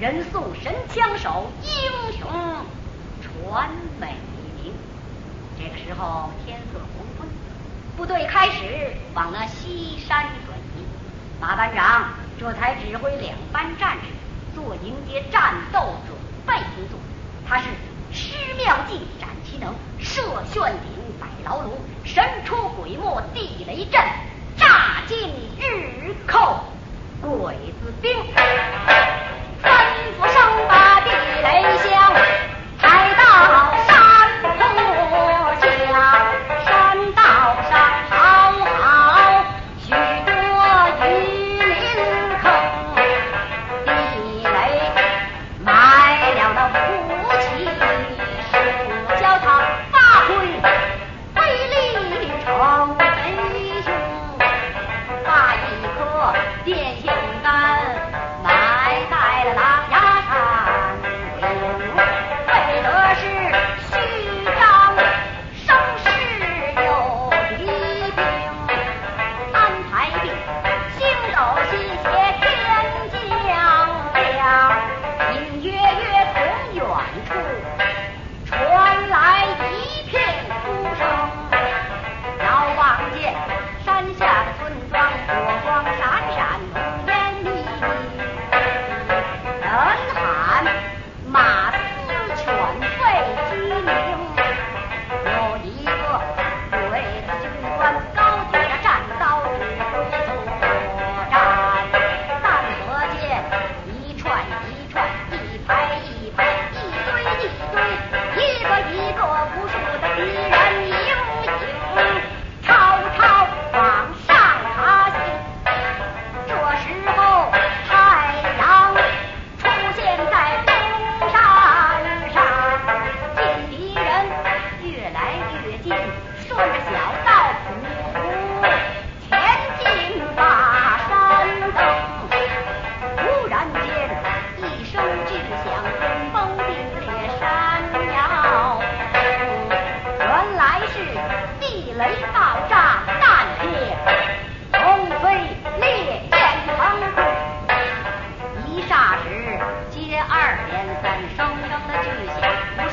人送神枪手英雄传美名。这个时候天色黄昏，部队开始往那西山转移。马班长这才指挥两班战士做迎接战斗准备工作。他是施妙计，展其能，设炫顶，摆牢笼，神出鬼没，地雷阵，炸尽日寇鬼子兵。接二连三声声的巨响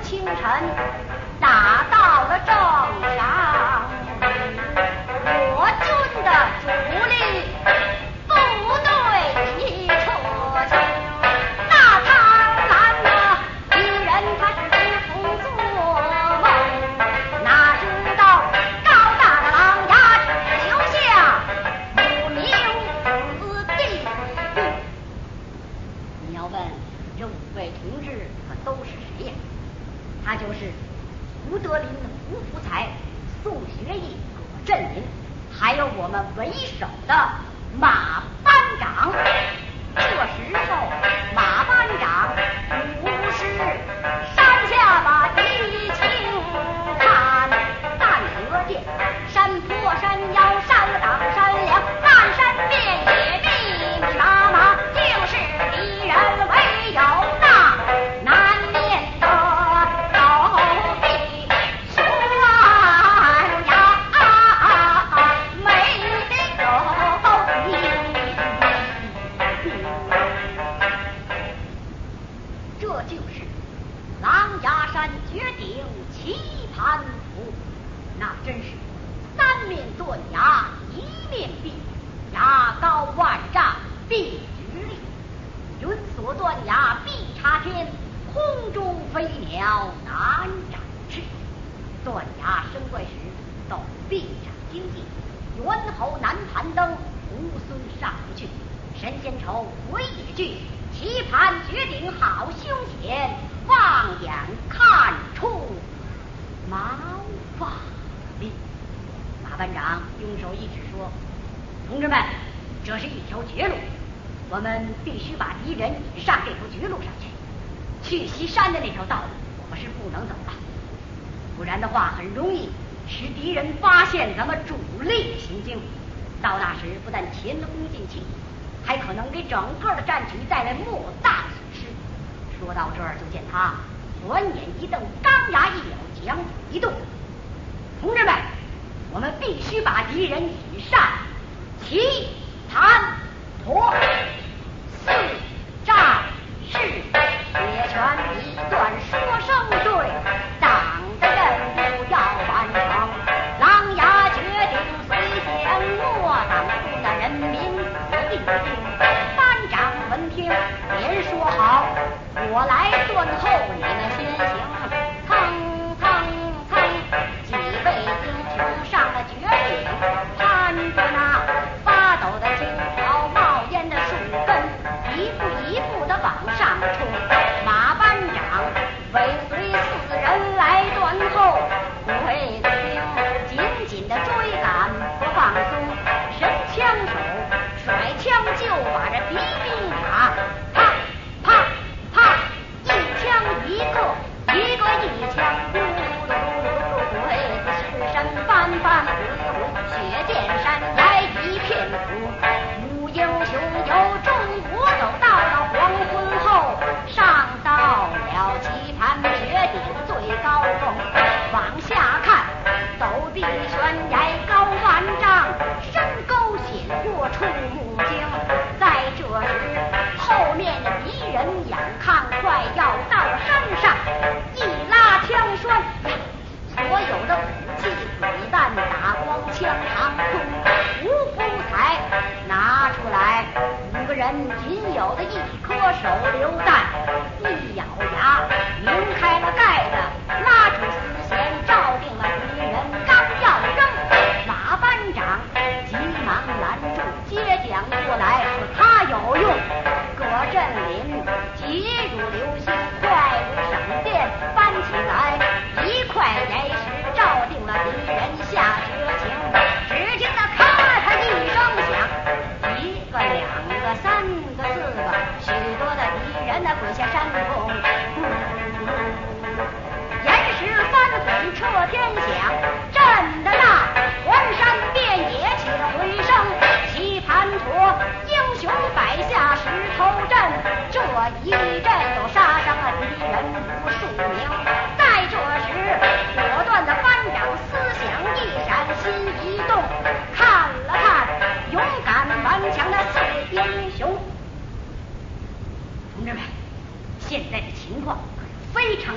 清晨打到了正晌他就是吴德林、吴福才、宋学义、葛振林，还有我们为首的马班长。鸟难展翅。断崖生怪石，陡壁长荆棘，猿猴难攀登，猢狲上不去。神仙愁，鬼也惧，棋盘绝顶好凶险，放眼看出毛发立。马班长用手一指说：“同志们，这是一条绝路，我们必须把敌人引上这条绝路上去。去西山的那条道路，的话，很容易使敌人发现咱们主力的行径。到那时，不但前功尽弃，还可能给整个的战局带来莫大的损失。”说到这儿，就见他转眼一瞪，钢牙一咬，将嘴一动：“同志们，我们必须把敌人引上棋盘陀手榴弹，一咬牙，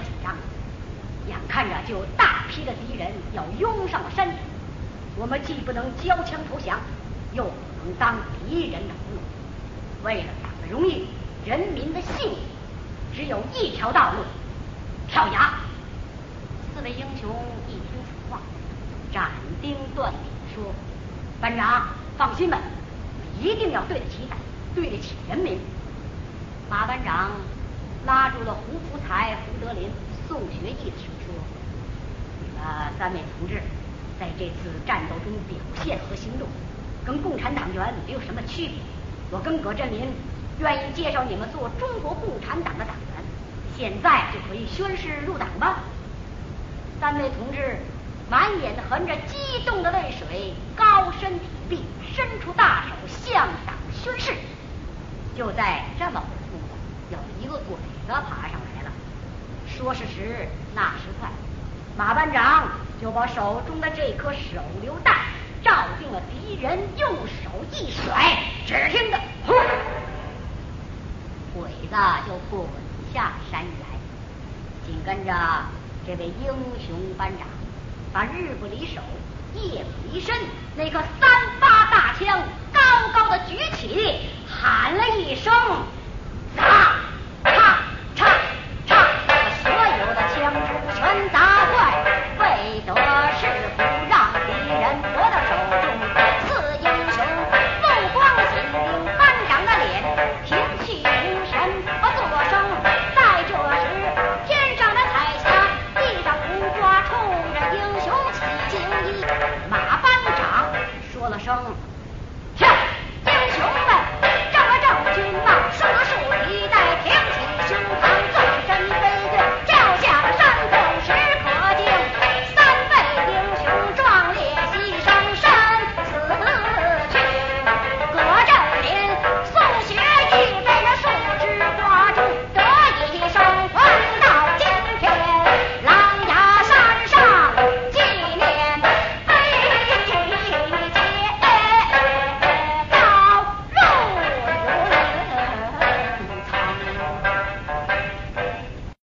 紧张，眼看着就有大批的敌人要拥上了山顶，我们既不能交枪投降，又不能当敌人的俘虏。为了党的荣誉、人民的幸福，只有一条道路：跳崖。四位英雄一听此话，斩钉断铁说：“班长，放心吧，一定要对得起党，对得起人民。”马班长拉住了胡福才、胡德林、宋学义的手说：“你们三位同志在这次战斗中表现和行动，跟共产党员没有什么区别。我跟葛振林愿意介绍你们做中国共产党的党员，现在就可以宣誓入党吧。三位同志满眼含着激动的泪水，高伸体臂，伸出大手向党宣誓。就在这么会儿功夫，有一个鬼子爬上来了。说时迟，那时快，马班长就把手中的这颗手榴弹照定了敌人，用手一甩，只听得“轰”，鬼子就滚下山崖。紧跟着，这位英雄班长把日不离手、夜不离身那颗三八大枪高高的举起，喊了一声。